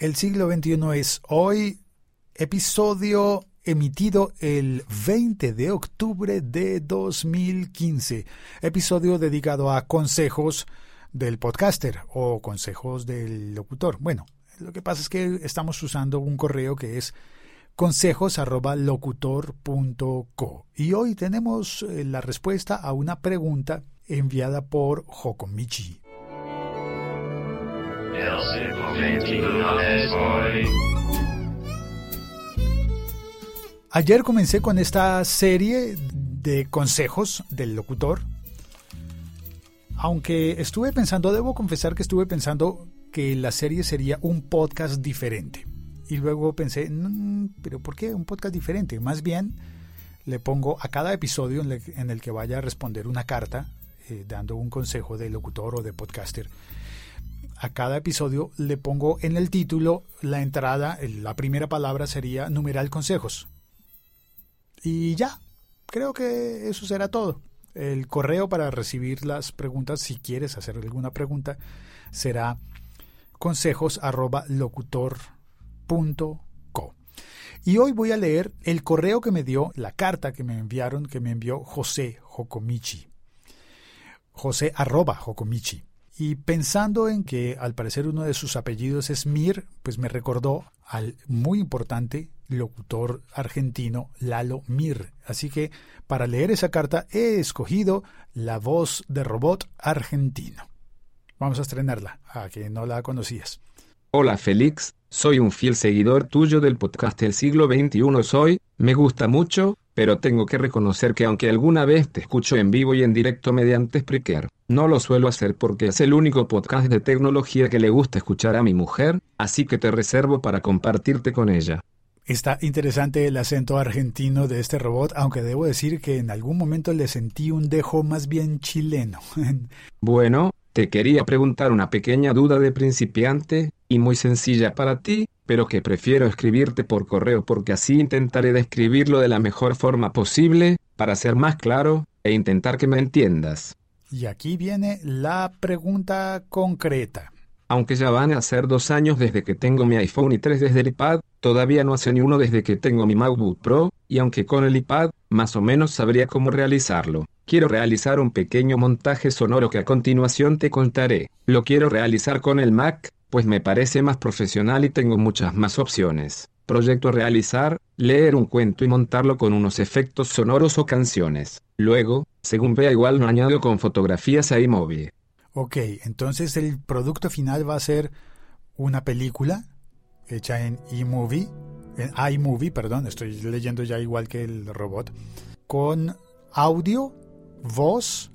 El siglo XXI es hoy episodio emitido el 20 de octubre de 2015. Episodio dedicado a consejos del podcaster o consejos del locutor. Bueno, lo que pasa es que estamos usando un correo que es consejos@locutor.co y hoy tenemos eh, la respuesta a una pregunta enviada por Ayer comencé con esta serie de consejos del locutor. Aunque estuve pensando, debo confesar que estuve pensando que la serie sería un podcast diferente. Y luego pensé, mm, pero ¿por qué un podcast diferente? Más bien le pongo a cada episodio en, el que vaya a responder una carta, eh, dando un consejo de locutor o de podcaster. A cada episodio le pongo en el título la entrada, la primera palabra sería numeral consejos. Y ya, creo que eso será todo. El correo para recibir las preguntas, si quieres hacer alguna pregunta, será consejos@locutor.co. Y hoy voy a leer el correo que me dio, la carta que me enviaron, que me envió José Jocomichi. José arroba Jocomichi. Y pensando en que al parecer uno de sus apellidos es Mir, pues me recordó al muy importante locutor argentino Lalo Mir. Así que para leer esa carta he escogido la voz de robot argentino. Vamos a estrenarla, a que no la conocías. Hola Félix, soy un fiel seguidor tuyo del podcast del siglo XXI soy, me gusta mucho, pero tengo que reconocer que aunque alguna vez te escucho en vivo y en directo mediante Spreaker, no lo suelo hacer porque es el único podcast de tecnología que le gusta escuchar a mi mujer, así que te reservo para compartirte con ella. Está interesante el acento argentino de este robot, aunque debo decir que en algún momento le sentí un dejo más bien chileno. bueno, te quería preguntar una pequeña duda de principiante, y muy sencilla para ti, pero que prefiero escribirte por correo porque así intentaré describirlo de la mejor forma posible, para ser más claro, e intentar que me entiendas. Y aquí viene la pregunta concreta. Aunque ya van a ser dos años desde que tengo mi iPhone y tres desde el iPad, todavía no hace ni uno desde que tengo mi MacBook Pro, y aunque con el iPad, más o menos sabría cómo realizarlo. Quiero realizar un pequeño montaje sonoro que a continuación te contaré. Lo quiero realizar con el Mac, pues me parece más profesional y tengo muchas más opciones. Proyecto realizar, leer un cuento y montarlo con unos efectos sonoros o canciones. Luego, según vea igual lo añado con fotografías a iMovie. Ok, entonces el producto final va a ser una película hecha en iMovie, en iMovie, perdón, estoy leyendo ya igual que el robot, con audio voz,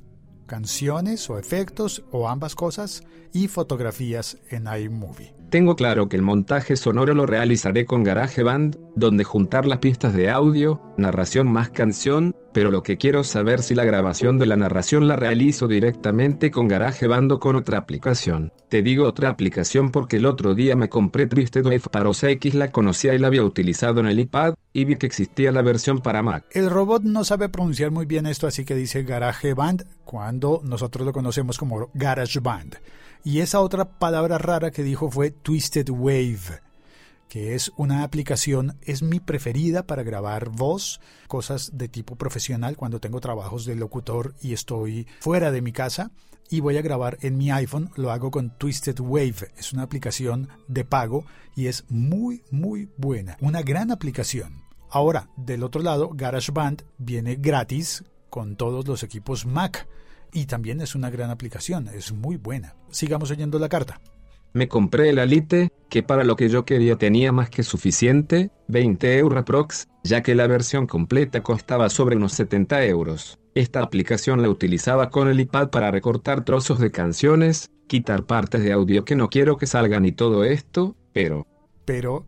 canciones o efectos o ambas cosas y fotografías en iMovie. Tengo claro que el montaje sonoro lo realizaré con GarageBand, donde juntar las pistas de audio, narración más canción, pero lo que quiero saber si la grabación de la narración la realizo directamente con GarageBand o con otra aplicación. Te digo otra aplicación porque el otro día me compré Twisted Wave para OS X, la conocía y la había utilizado en el iPad, y vi que existía la versión para Mac. El robot no sabe pronunciar muy bien esto, así que dice GarageBand cuando nosotros lo conocemos como GarageBand. Y esa otra palabra rara que dijo fue Twisted Wave, que es una aplicación, es mi preferida para grabar voz, cosas de tipo profesional cuando tengo trabajos de locutor y estoy fuera de mi casa y voy a grabar en mi iPhone, lo hago con Twisted Wave. Es una aplicación de pago y es muy, muy buena. Una gran aplicación. Ahora, del otro lado, GarageBand viene gratis con todos los equipos Mac y también es una gran aplicación, es muy buena. Sigamos oyendo la carta. Me compré el Alite, que para lo que yo quería tenía más que suficiente, 20 euros aprox, ya que la versión completa costaba sobre unos 70 euros. Esta aplicación la utilizaba con el iPad para recortar trozos de canciones, quitar partes de audio que no quiero que salgan y todo esto, pero... Pero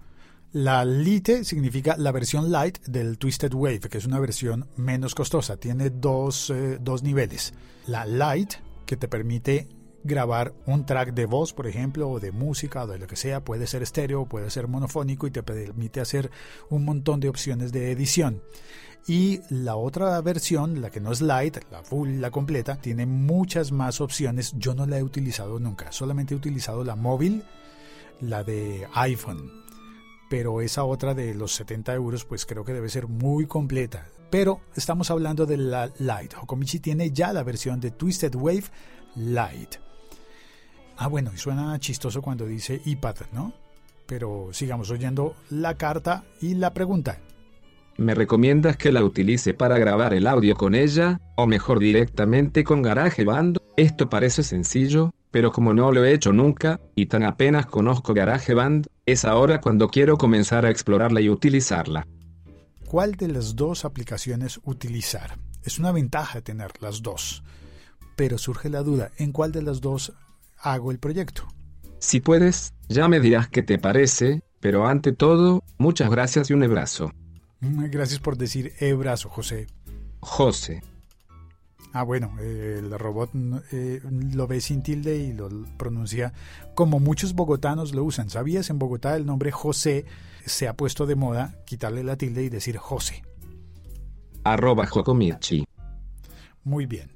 la Lite significa la versión light del Twisted Wave, que es una versión menos costosa. Tiene dos, eh, dos niveles. La light, que te permite grabar un track de voz, por ejemplo, o de música, o de lo que sea, puede ser estéreo, puede ser monofónico y te permite hacer un montón de opciones de edición. Y la otra versión, la que no es light, la full, la completa, tiene muchas más opciones. Yo no la he utilizado nunca, solamente he utilizado la móvil la de iPhone. Pero esa otra de los 70 euros, pues creo que debe ser muy completa. Pero estamos hablando de la Lite. Hokomichi tiene ya la versión de Twisted Wave Lite. Ah, bueno, y suena chistoso cuando dice iPad, ¿no? Pero sigamos oyendo la carta y la pregunta. ¿Me recomiendas que la utilice para grabar el audio con ella, o mejor directamente con GarageBand? Esto parece sencillo, pero como no lo he hecho nunca, y tan apenas conozco GarageBand, es ahora cuando quiero comenzar a explorarla y utilizarla. ¿Cuál de las dos aplicaciones utilizar? Es una ventaja tener las dos, pero surge la duda, ¿en cuál de las dos hago el proyecto? Si puedes, ya me dirás qué te parece, pero ante todo, muchas gracias y un abrazo. Mm, gracias por decir abrazo, José. José. Ah, bueno, eh, el robot eh, lo ve sin tilde y lo pronuncia como muchos bogotanos lo usan. ¿Sabías? En Bogotá el nombre José se ha puesto de moda quitarle la tilde y decir José. Arroba Jocomichi. Muy bien.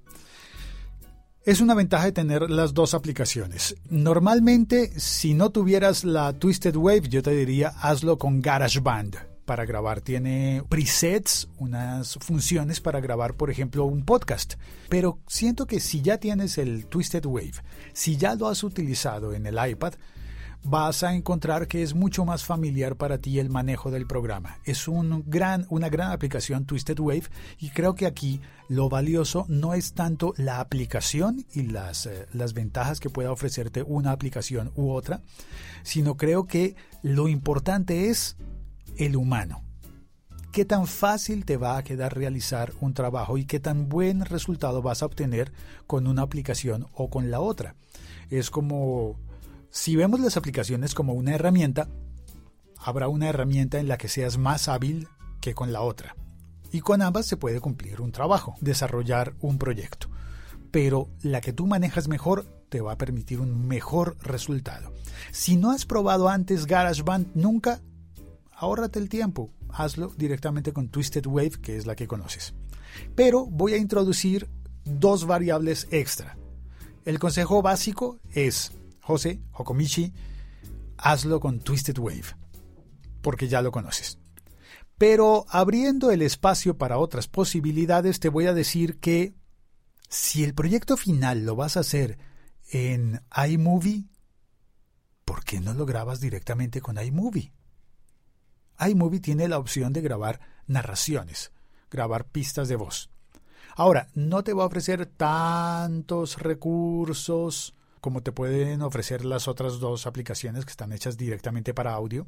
Es una ventaja de tener las dos aplicaciones. Normalmente, si no tuvieras la Twisted Wave, yo te diría hazlo con GarageBand para grabar. Tiene presets, unas funciones para grabar, por ejemplo, un podcast. Pero siento que si ya tienes el Twisted Wave, si ya lo has utilizado en el iPad, vas a encontrar que es mucho más familiar para ti el manejo del programa. Es un gran, una gran aplicación Twisted Wave y creo que aquí lo valioso no es tanto la aplicación y las, eh, las ventajas que pueda ofrecerte una aplicación u otra, sino creo que lo importante es el humano. ¿Qué tan fácil te va a quedar realizar un trabajo y qué tan buen resultado vas a obtener con una aplicación o con la otra? Es como, si vemos las aplicaciones como una herramienta, habrá una herramienta en la que seas más hábil que con la otra. Y con ambas se puede cumplir un trabajo, desarrollar un proyecto. Pero la que tú manejas mejor te va a permitir un mejor resultado. Si no has probado antes GarageBand nunca, ahórrate el tiempo, hazlo directamente con Twisted Wave, que es la que conoces. Pero voy a introducir dos variables extra. El consejo básico es, José, Hokomichi, hazlo con Twisted Wave, porque ya lo conoces. Pero abriendo el espacio para otras posibilidades, te voy a decir que si el proyecto final lo vas a hacer en iMovie, ¿por qué no lo grabas directamente con iMovie? iMovie tiene la opción de grabar narraciones, grabar pistas de voz. Ahora, no te va a ofrecer tantos recursos como te pueden ofrecer las otras dos aplicaciones que están hechas directamente para audio,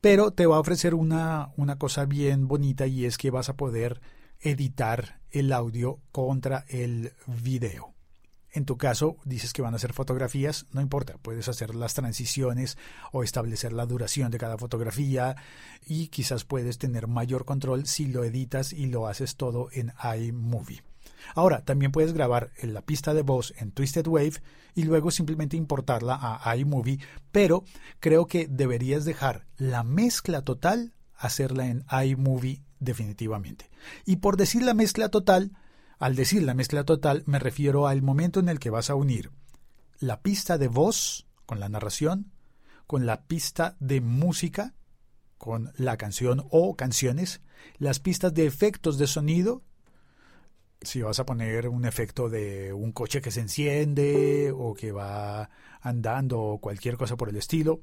pero te va a ofrecer una, una cosa bien bonita y es que vas a poder editar el audio contra el video. En tu caso, dices que van a ser fotografías, no importa, puedes hacer las transiciones o establecer la duración de cada fotografía y quizás puedes tener mayor control si lo editas y lo haces todo en iMovie. Ahora, también puedes grabar en la pista de voz en Twisted Wave y luego simplemente importarla a iMovie, pero creo que deberías dejar la mezcla total, hacerla en iMovie definitivamente. Y por decir la mezcla total, al decir la mezcla total me refiero al momento en el que vas a unir la pista de voz con la narración, con la pista de música, con la canción o canciones, las pistas de efectos de sonido, si vas a poner un efecto de un coche que se enciende o que va andando o cualquier cosa por el estilo.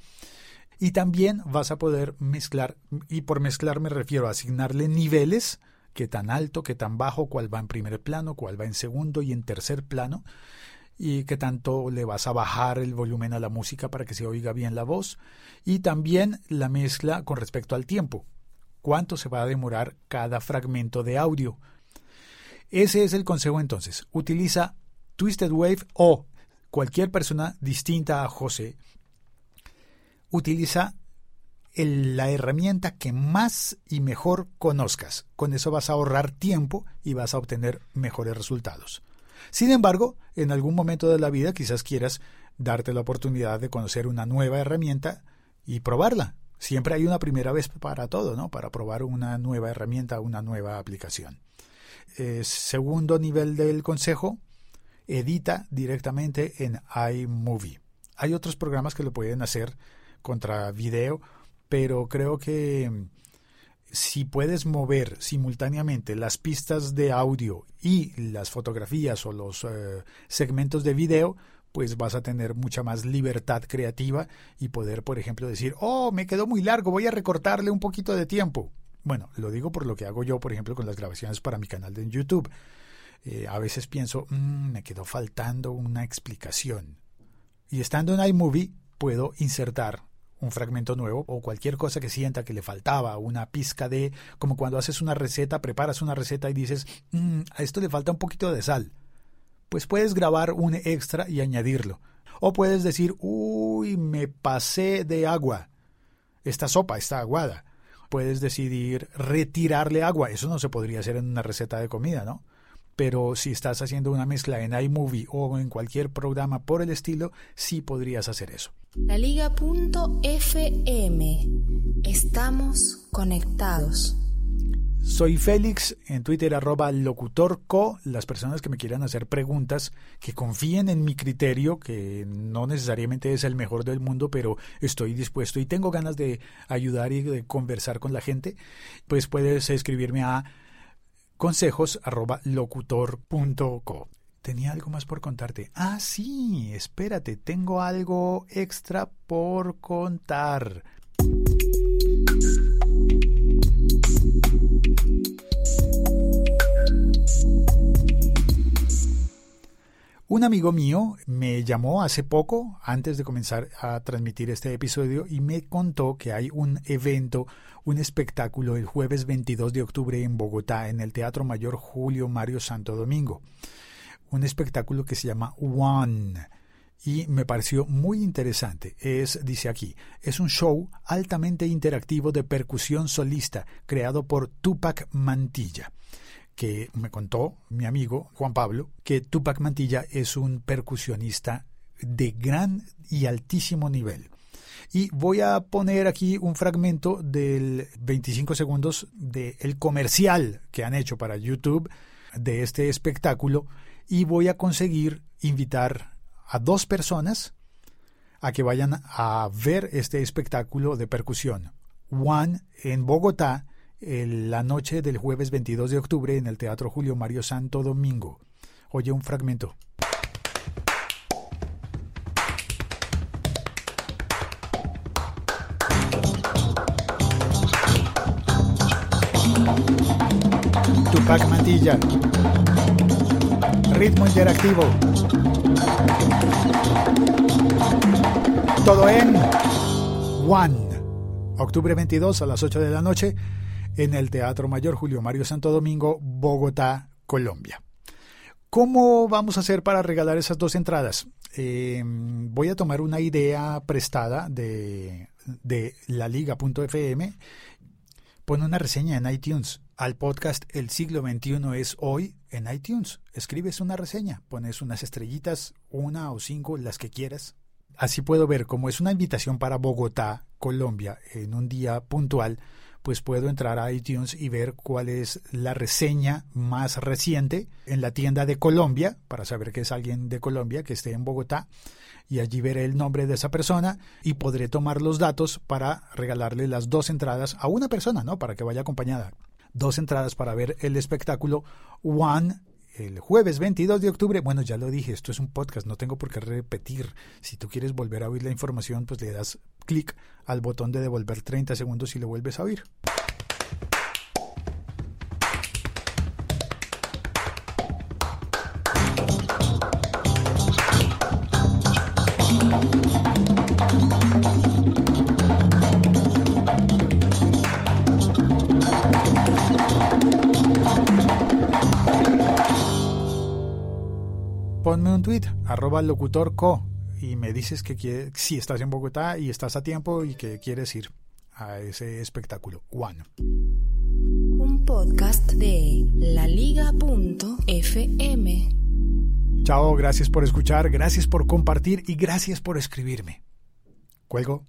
Y también vas a poder mezclar, y por mezclar me refiero a asignarle niveles qué tan alto, qué tan bajo, cuál va en primer plano, cuál va en segundo y en tercer plano, y qué tanto le vas a bajar el volumen a la música para que se oiga bien la voz, y también la mezcla con respecto al tiempo, cuánto se va a demorar cada fragmento de audio. Ese es el consejo entonces. Utiliza Twisted Wave o cualquier persona distinta a José. Utiliza la herramienta que más y mejor conozcas. Con eso vas a ahorrar tiempo y vas a obtener mejores resultados. Sin embargo, en algún momento de la vida quizás quieras darte la oportunidad de conocer una nueva herramienta y probarla. Siempre hay una primera vez para todo, ¿no? Para probar una nueva herramienta, una nueva aplicación. Eh, segundo nivel del consejo, edita directamente en iMovie. Hay otros programas que lo pueden hacer contra video, pero creo que mm, si puedes mover simultáneamente las pistas de audio y las fotografías o los eh, segmentos de video, pues vas a tener mucha más libertad creativa y poder, por ejemplo, decir, oh, me quedó muy largo, voy a recortarle un poquito de tiempo. Bueno, lo digo por lo que hago yo, por ejemplo, con las grabaciones para mi canal de YouTube. Eh, a veces pienso, mm, me quedó faltando una explicación. Y estando en iMovie, puedo insertar un fragmento nuevo o cualquier cosa que sienta que le faltaba, una pizca de, como cuando haces una receta, preparas una receta y dices, mm, a esto le falta un poquito de sal. Pues puedes grabar un extra y añadirlo. O puedes decir, uy, me pasé de agua. Esta sopa está aguada. Puedes decidir retirarle agua. Eso no se podría hacer en una receta de comida, ¿no? Pero si estás haciendo una mezcla en iMovie o en cualquier programa por el estilo, sí podrías hacer eso. La Liga.fm. Estamos conectados. Soy Félix, en Twitter arroba locutorco. Las personas que me quieran hacer preguntas, que confíen en mi criterio, que no necesariamente es el mejor del mundo, pero estoy dispuesto y tengo ganas de ayudar y de conversar con la gente, pues puedes escribirme a consejos. Tenía algo más por contarte. Ah, sí, espérate, tengo algo extra por contar. Un amigo mío me llamó hace poco, antes de comenzar a transmitir este episodio, y me contó que hay un evento, un espectáculo el jueves 22 de octubre en Bogotá, en el Teatro Mayor Julio Mario Santo Domingo. Un espectáculo que se llama One y me pareció muy interesante. Es, dice aquí, es un show altamente interactivo de percusión solista creado por Tupac Mantilla que me contó mi amigo Juan Pablo que Tupac Mantilla es un percusionista de gran y altísimo nivel. Y voy a poner aquí un fragmento del 25 segundos del comercial que han hecho para YouTube de este espectáculo y voy a conseguir invitar a dos personas a que vayan a ver este espectáculo de percusión. One en Bogotá la noche del jueves 22 de octubre en el Teatro Julio Mario Santo Domingo. Oye un fragmento. Tupac Mantilla. Ritmo interactivo. Todo en One. Octubre 22 a las 8 de la noche en el Teatro Mayor Julio Mario Santo Domingo, Bogotá, Colombia. ¿Cómo vamos a hacer para regalar esas dos entradas? Em, voy a tomar una idea prestada de, de la liga.fm. Pon una reseña en iTunes al podcast El siglo XXI es hoy en iTunes. Escribes una reseña, pones unas estrellitas, una o cinco, las que quieras. Así puedo ver cómo es una invitación para Bogotá, Colombia, en un día puntual pues puedo entrar a iTunes y ver cuál es la reseña más reciente en la tienda de Colombia, para saber que es alguien de Colombia que esté en Bogotá, y allí veré el nombre de esa persona y podré tomar los datos para regalarle las dos entradas a una persona, ¿no? Para que vaya acompañada. Dos entradas para ver el espectáculo One el jueves 22 de octubre. Bueno, ya lo dije, esto es un podcast, no tengo por qué repetir. Si tú quieres volver a oír la información, pues le das clic al botón de devolver 30 segundos y lo vuelves a oír. Ponme un tweet, arroba locutorco, y me dices que si estás en Bogotá y estás a tiempo y que quieres ir a ese espectáculo. One. Un podcast de laliga.fm. Chao, gracias por escuchar, gracias por compartir y gracias por escribirme. Cuelgo.